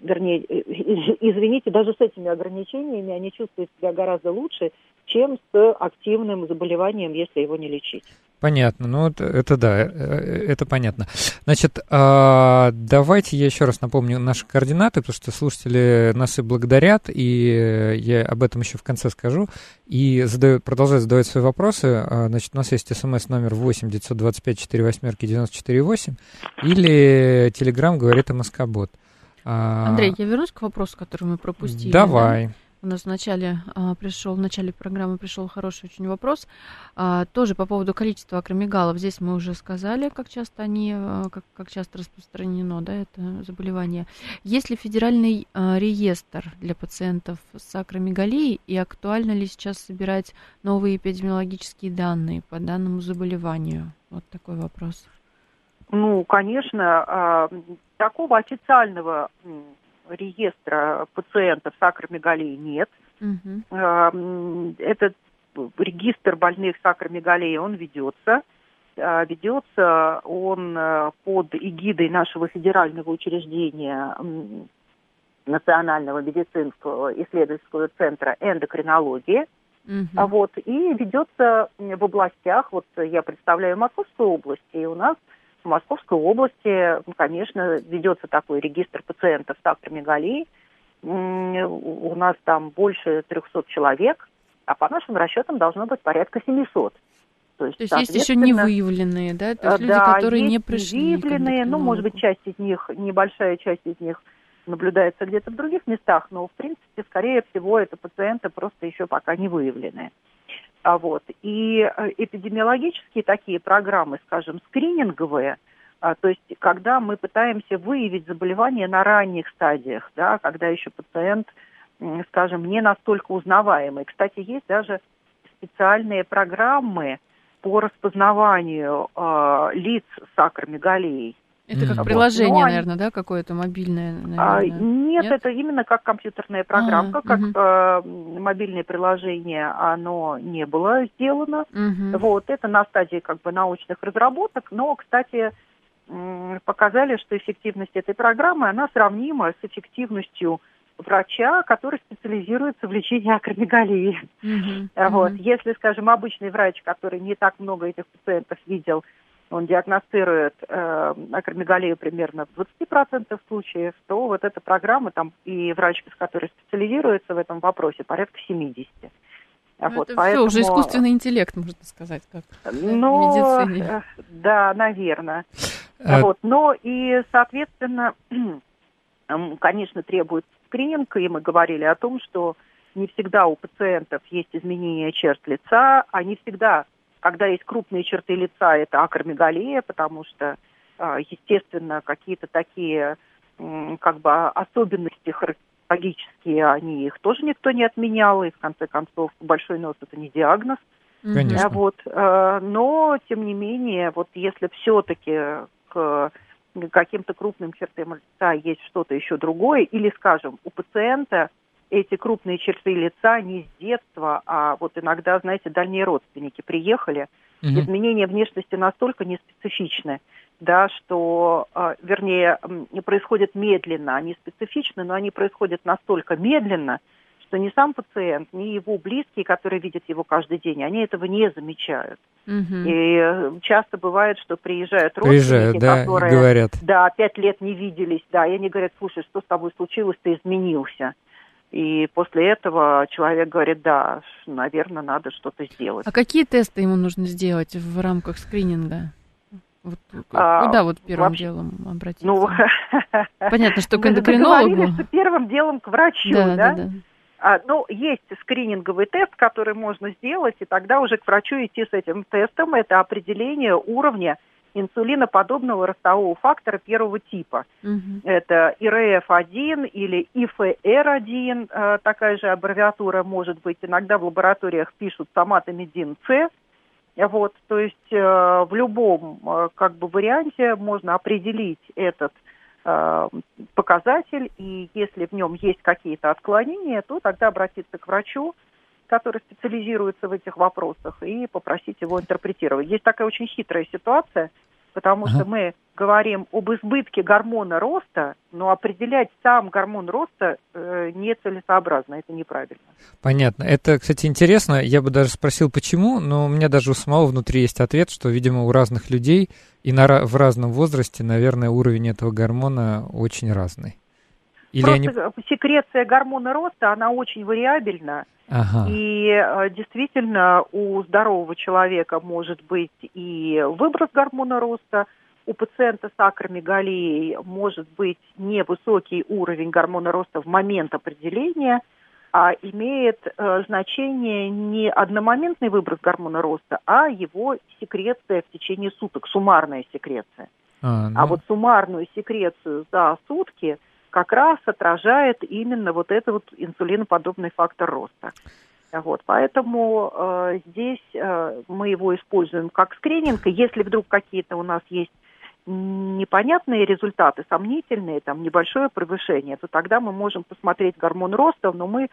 вернее, [LAUGHS] извините, даже с этими ограничениями они чувствуют себя гораздо лучше, чем с активным заболеванием, если его не лечить.
Понятно, ну это, это да, э, э, это понятно. Значит, а, давайте я еще раз напомню наши координаты, потому что слушатели нас и благодарят, и я об этом еще в конце скажу, и задают, продолжают задавать свои вопросы. А, значит, у нас есть смс номер 8 925 4 восьмерки 94 8 или телеграмм говорит МСК-бот.
А, Андрей, я вернусь к вопросу, который мы пропустили.
Давай. Да?
У нас в начале а, пришел, в начале программы пришел хороший очень вопрос. А, тоже по поводу количества акромегалов. Здесь мы уже сказали, как часто они, а, как, как часто распространено, да, это заболевание. Есть ли федеральный а, реестр для пациентов с акромегалией и актуально ли сейчас собирать новые эпидемиологические данные по данному заболеванию? Вот такой вопрос.
Ну, конечно, а, такого официального реестра пациентов с акромегалией нет. Угу. Этот регистр больных с акромегалией, он ведется. А, ведется он э, под эгидой нашего федерального учреждения Национального медицинского исследовательского центра эндокринологии. Uh-huh. Вот, и ведется в областях, вот я представляю Московскую область, и у нас в Московской области, конечно, ведется такой регистр пациентов с акромегалией. У нас там больше 300 человек, а по нашим расчетам должно быть порядка 700.
То есть, То есть есть еще не выявленные, да? То есть
люди, да, которые не пришли. Выявленные, ну, может быть, часть из них, небольшая часть из них наблюдается где-то в других местах, но, в принципе, скорее всего, это пациенты просто еще пока не выявленные. А вот. И э, эпидемиологические такие программы, скажем, скрининговые, а, то есть когда мы пытаемся выявить заболевание на ранних стадиях, да, когда еще пациент, скажем, не настолько узнаваемый. Кстати, есть даже специальные программы по распознаванию э, лиц с акромегалией.
Это как mm. приложение, вот. наверное, да, какое-то мобильное?
А, наверное. А, нет, нет, это именно как компьютерная программка, а, как угу. э, мобильное приложение, оно не было сделано. Угу. Вот, это на стадии как бы научных разработок, но, кстати, показали, что эффективность этой программы, она сравнима с эффективностью врача, который специализируется в лечении акромегалии. Mm-hmm. Вот. Mm-hmm. Если, скажем, обычный врач, который не так много этих пациентов видел, он диагностирует э, акромегалию примерно в 20% случаев, то вот эта программа там и врач, который специализируется в этом вопросе, порядка 70%.
Ну, вот, это поэтому... все, уже искусственный интеллект, можно сказать, как ну, в медицине. Э,
да, наверное. А... Вот, но и, соответственно, [CLEARS THROAT] конечно, требует скрининг, и мы говорили о том, что не всегда у пациентов есть изменения черт лица, а не всегда когда есть крупные черты лица, это акромегалия, потому что, а, естественно, какие-то такие как бы особенности характерологические, они их тоже никто не отменял, и в конце концов большой нос это не диагноз.
Конечно.
Вот, а, но, тем не менее, вот если все-таки к каким-то крупным чертам лица есть что-то еще другое, или, скажем, у пациента эти крупные черты лица не с детства, а вот иногда, знаете, дальние родственники приехали. Угу. Изменения внешности настолько неспецифичны, да, что, э, вернее, происходят медленно, они специфичны, но они происходят настолько медленно, что ни сам пациент, ни его близкие, которые видят его каждый день, они этого не замечают. Угу. И э, часто бывает, что приезжают родственники, приезжают, да, которые говорят. да, пять лет не виделись, да, и они говорят, слушай, что с тобой случилось, ты изменился. И после этого человек говорит, да, наверное, надо что-то сделать.
А какие тесты ему нужно сделать в рамках скрининга? Вот, а, куда вот первым вообще, делом обратиться? Ну, [LAUGHS] Понятно, что к эндокринологу.
Мы что первым делом к врачу, да? да? да, да. А, ну, есть скрининговый тест, который можно сделать, и тогда уже к врачу идти с этим тестом. Это определение уровня инсулиноподобного ростового фактора первого типа. Угу. Это ИРФ-1 или ИФР-1, э, такая же аббревиатура может быть. Иногда в лабораториях пишут соматомедин-С. Вот, то есть э, в любом э, как бы варианте можно определить этот показатель, и если в нем есть какие-то отклонения, то тогда обратиться к врачу, который специализируется в этих вопросах, и попросить его интерпретировать. Здесь такая очень хитрая ситуация, потому ага. что мы говорим об избытке гормона роста, но определять сам гормон роста э, нецелесообразно, это неправильно.
Понятно. Это, кстати, интересно. Я бы даже спросил, почему, но у меня даже у самого внутри есть ответ, что, видимо, у разных людей и на, в разном возрасте, наверное, уровень этого гормона очень разный.
Или Просто они... секреция гормона роста, она очень вариабельна. Ага. И э, действительно у здорового человека может быть и выброс гормона роста, у пациента с акромегалией может быть невысокий уровень гормона роста в момент определения, а имеет э, значение не одномоментный выброс гормона роста, а его секреция в течение суток, суммарная секреция. А, ну... а вот суммарную секрецию за сутки – как раз отражает именно вот этот вот инсулиноподобный фактор роста. Вот, поэтому э, здесь э, мы его используем как скрининг, если вдруг какие-то у нас есть непонятные результаты, сомнительные, там небольшое превышение, то тогда мы можем посмотреть гормон роста, но мы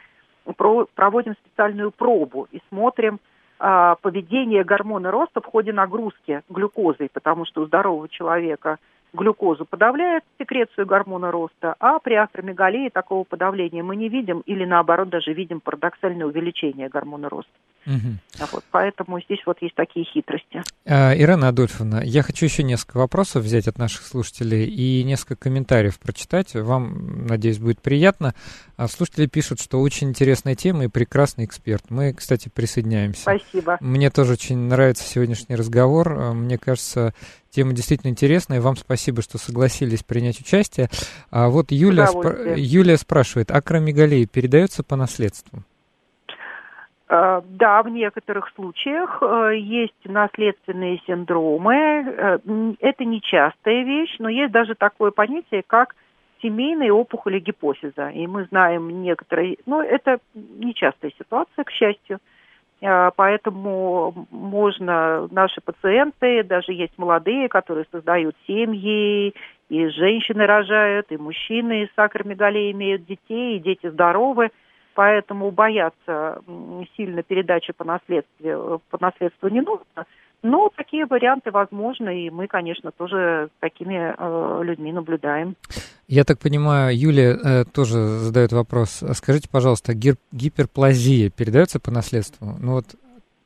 про, проводим специальную пробу и смотрим э, поведение гормона роста в ходе нагрузки глюкозой, потому что у здорового человека глюкозу подавляет секрецию гормона роста, а при акромегалии такого подавления мы не видим или наоборот даже видим парадоксальное увеличение гормона роста. Угу. Вот, поэтому здесь вот есть такие хитрости.
А, Ирена Адольфовна, я хочу еще несколько вопросов взять от наших слушателей и несколько комментариев прочитать. Вам, надеюсь, будет приятно. А слушатели пишут, что очень интересная тема и прекрасный эксперт. Мы, кстати, присоединяемся.
Спасибо.
Мне тоже очень нравится сегодняшний разговор. А, мне кажется, Тема действительно интересная, вам спасибо, что согласились принять участие. А вот Юля, спра- Юлия спрашивает, акромегалия передается по наследству?
А, да, в некоторых случаях э, есть наследственные синдромы. Э, это нечастая вещь, но есть даже такое понятие, как семейные опухоли гипофиза. И мы знаем некоторые... Но это нечастая ситуация, к счастью. А, поэтому можно, наши пациенты, даже есть молодые, которые создают семьи, и женщины рожают, и мужчины с акромегалией имеют детей, и дети здоровы. Поэтому бояться сильно передачи по наследству, по наследству не нужно. Но такие варианты возможны, и мы, конечно, тоже такими э, людьми наблюдаем.
Я так понимаю, Юлия э, тоже задает вопрос. Скажите, пожалуйста, гир- гиперплазия передается по наследству? Ну вот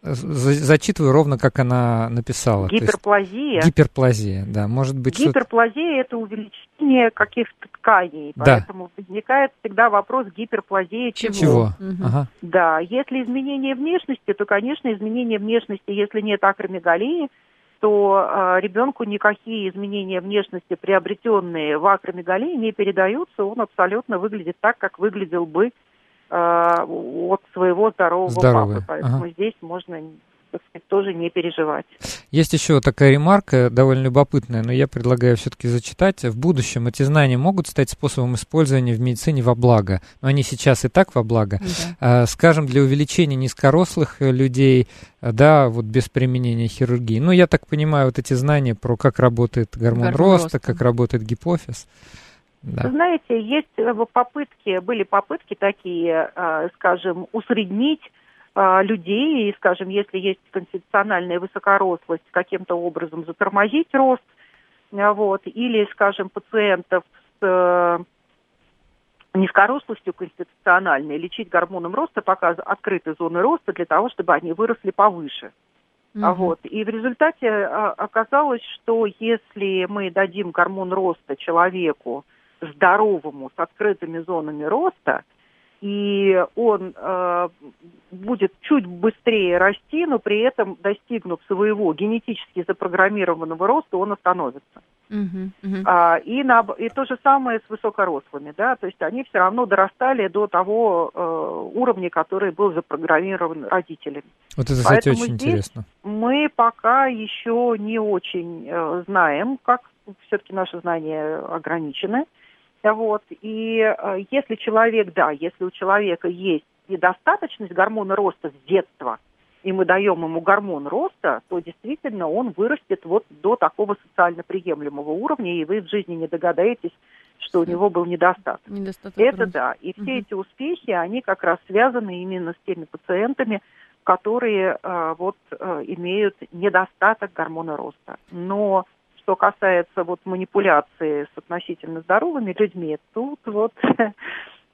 зачитываю ровно, как она написала.
Гиперплазия?
Есть, гиперплазия, да. Может быть,
Гиперплазия – это увеличение каких-то тканей, да. поэтому возникает всегда вопрос гиперплазии чего. Чего?
Угу. Ага.
Да, если изменение внешности, то, конечно, изменение внешности, если нет акромегалии, то э, ребенку никакие изменения внешности, приобретенные в акромегалии, не передаются, он абсолютно выглядит так, как выглядел бы от своего здорового Здоровый. папы. Поэтому ага. здесь можно так сказать, тоже не переживать.
Есть еще такая ремарка, довольно любопытная, но я предлагаю все-таки зачитать. В будущем эти знания могут стать способом использования в медицине во благо, но они сейчас и так во благо. Да. Скажем, для увеличения низкорослых людей, да, вот без применения хирургии. Ну, я так понимаю, вот эти знания про как работает гормон, гормон роста, роста, как работает гипофиз.
Да. Знаете, есть э, попытки, были попытки такие, э, скажем, усреднить э, людей, и, скажем, если есть конституциональная высокорослость, каким-то образом затормозить рост, вот, или, скажем, пациентов с низкорослостью конституциональной лечить гормоном роста, пока открыты зоны роста для того, чтобы они выросли повыше. Угу. Вот. И в результате оказалось, что если мы дадим гормон роста человеку, здоровому, с открытыми зонами роста, и он э, будет чуть быстрее расти, но при этом достигнув своего генетически запрограммированного роста, он остановится. Uh-huh, uh-huh. А, и, на, и то же самое с высокорослыми, да, то есть они все равно дорастали до того э, уровня, который был запрограммирован родителями.
Вот это, кстати, Поэтому очень интересно.
Мы пока еще не очень э, знаем, как все-таки наши знания ограничены. Вот. И э, если человек, да, если у человека есть недостаточность гормона роста с детства – и мы даем ему гормон роста, то действительно он вырастет вот до такого социально приемлемого уровня, и вы в жизни не догадаетесь, что у него был недостаток. недостаток Это роста. да. И все угу. эти успехи, они как раз связаны именно с теми пациентами, которые э, вот э, имеют недостаток гормона роста. Но что касается вот манипуляции с относительно здоровыми людьми, тут вот [LAUGHS]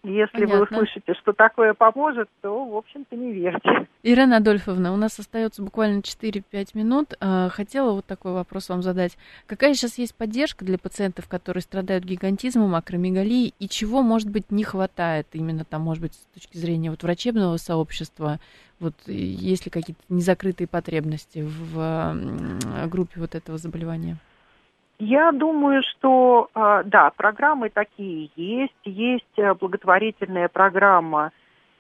Если Понятно. вы услышите, что такое поможет, то, в общем-то, не верьте.
Ирина Адольфовна, у нас остается буквально 4-5 минут. А, хотела вот такой вопрос вам задать. Какая сейчас есть поддержка для пациентов, которые страдают гигантизмом, акромегалией, и чего, может быть, не хватает именно там, может быть, с точки зрения вот врачебного сообщества? Вот есть ли какие-то незакрытые потребности в группе вот этого заболевания?
Я думаю, что а, да, программы такие есть. Есть э, благотворительная программа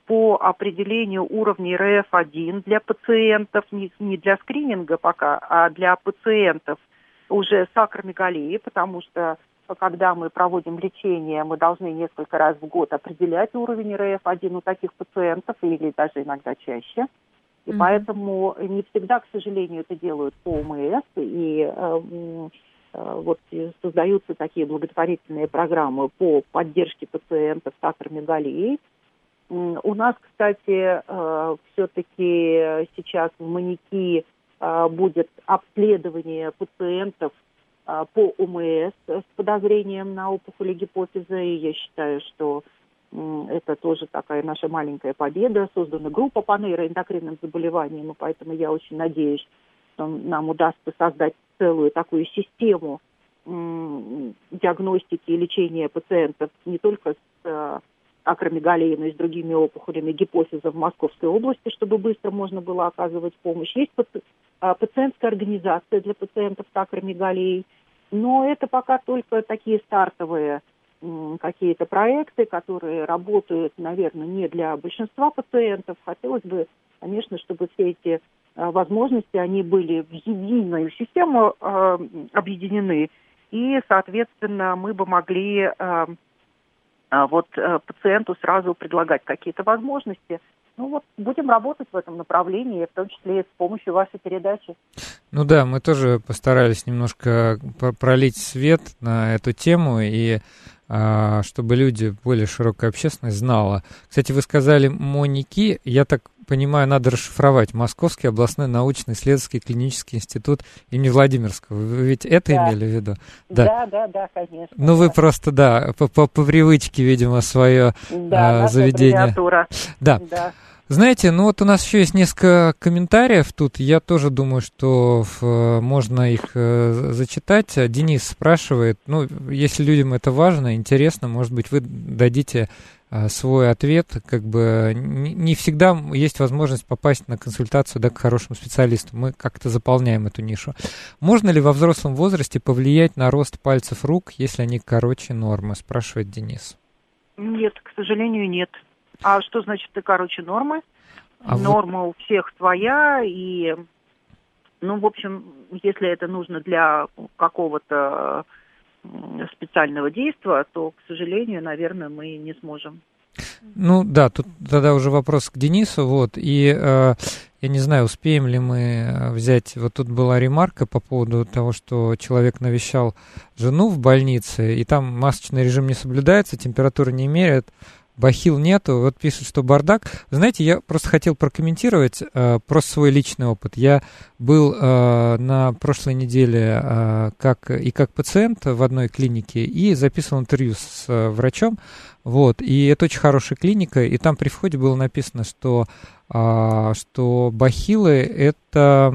по определению уровней РФ-1 для пациентов, не, для скрининга пока, а для пациентов уже с акромегалией, потому что когда мы проводим лечение, мы должны несколько раз в год определять уровень РФ-1 у таких пациентов, или даже иногда чаще. И mm-hmm. поэтому не всегда, к сожалению, это делают по ОМС, и э, Э, вот создаются такие благотворительные программы по поддержке пациентов с акромегалией. У нас, кстати, э, все-таки сейчас в Маники э, будет обследование пациентов по ОМС с подозрением на опухоли гипофиза, и я считаю, что это тоже такая наша маленькая победа. Создана группа по нейроэндокринным заболеваниям, и поэтому я очень надеюсь, что нам удастся создать целую такую систему диагностики и лечения пациентов не только с э, акромегалией, но и с другими опухолями гипофиза в Московской области, чтобы быстро можно было оказывать помощь. Есть а, пациентская организация для пациентов с акромегалией, но это пока только такие стартовые какие-то проекты, которые работают, наверное, не для большинства пациентов. Хотелось бы, конечно, чтобы все эти Э, возможности, они были в единую систему э, объединены, и, соответственно, мы бы могли э, вот пациенту сразу предлагать какие-то возможности. Ну вот, будем работать в этом направлении, в том числе и с помощью вашей передачи.
Ну да, мы тоже постарались немножко пролить свет на эту тему и чтобы люди, более широкая общественность знала. Кстати, вы сказали Моники, я так понимаю, надо расшифровать. Московский областной научно-исследовательский клинический институт имени Владимирского. Вы ведь это да. имели в виду?
Да, да, да, да конечно.
Ну, да. вы просто, да, по, по, по привычке, видимо, свое да, а, заведение. Да. да. Знаете, ну вот у нас еще есть несколько комментариев тут. Я тоже думаю, что в, можно их э, зачитать. Денис спрашивает, ну, если людям это важно, интересно, может быть, вы дадите Э, свой ответ, как бы не всегда есть возможность попасть на консультацию да, к хорошему специалисту. Мы как-то заполняем эту нишу. Можно ли во взрослом возрасте повлиять на рост пальцев рук, если они короче нормы, спрашивает Денис.
Нет, к сожалению, нет. А что значит ты короче нормы? А Норма вот... у всех своя, и, ну, в общем, если это нужно для какого-то специального действия, то, к сожалению, наверное, мы не сможем.
Ну да, тут тогда уже вопрос к Денису, вот, и э, я не знаю, успеем ли мы э, взять, вот тут была ремарка по поводу того, что человек навещал жену в больнице, и там масочный режим не соблюдается, температуру не меряют, бахил нету, вот пишут, что бардак. Знаете, я просто хотел прокомментировать э, просто свой личный опыт. Я был э, на прошлой неделе э, как и как пациент в одной клинике и записывал интервью с э, врачом. Вот, и это очень хорошая клиника, и там при входе было написано, что а, что бахилы это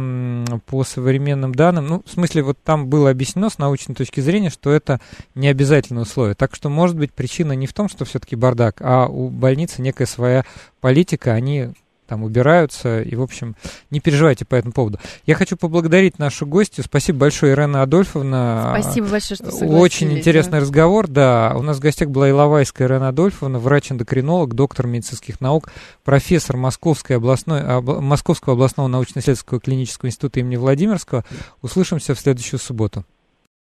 по современным данным, ну, в смысле, вот там было объяснено с научной точки зрения, что это не обязательное условие. Так что, может быть, причина не в том, что все-таки бардак, а у больницы некая своя политика, они там убираются, и, в общем, не переживайте по этому поводу. Я хочу поблагодарить нашу гостью. Спасибо большое, Ирена Адольфовна.
Спасибо большое, что
согласились. Очень интересный да. разговор, да. У нас в гостях была Иловайская Ирена Адольфовна, врач-эндокринолог, доктор медицинских наук, профессор Московской областной, об, Московского областного научно-исследовательского клинического института имени Владимирского. Услышимся в следующую субботу.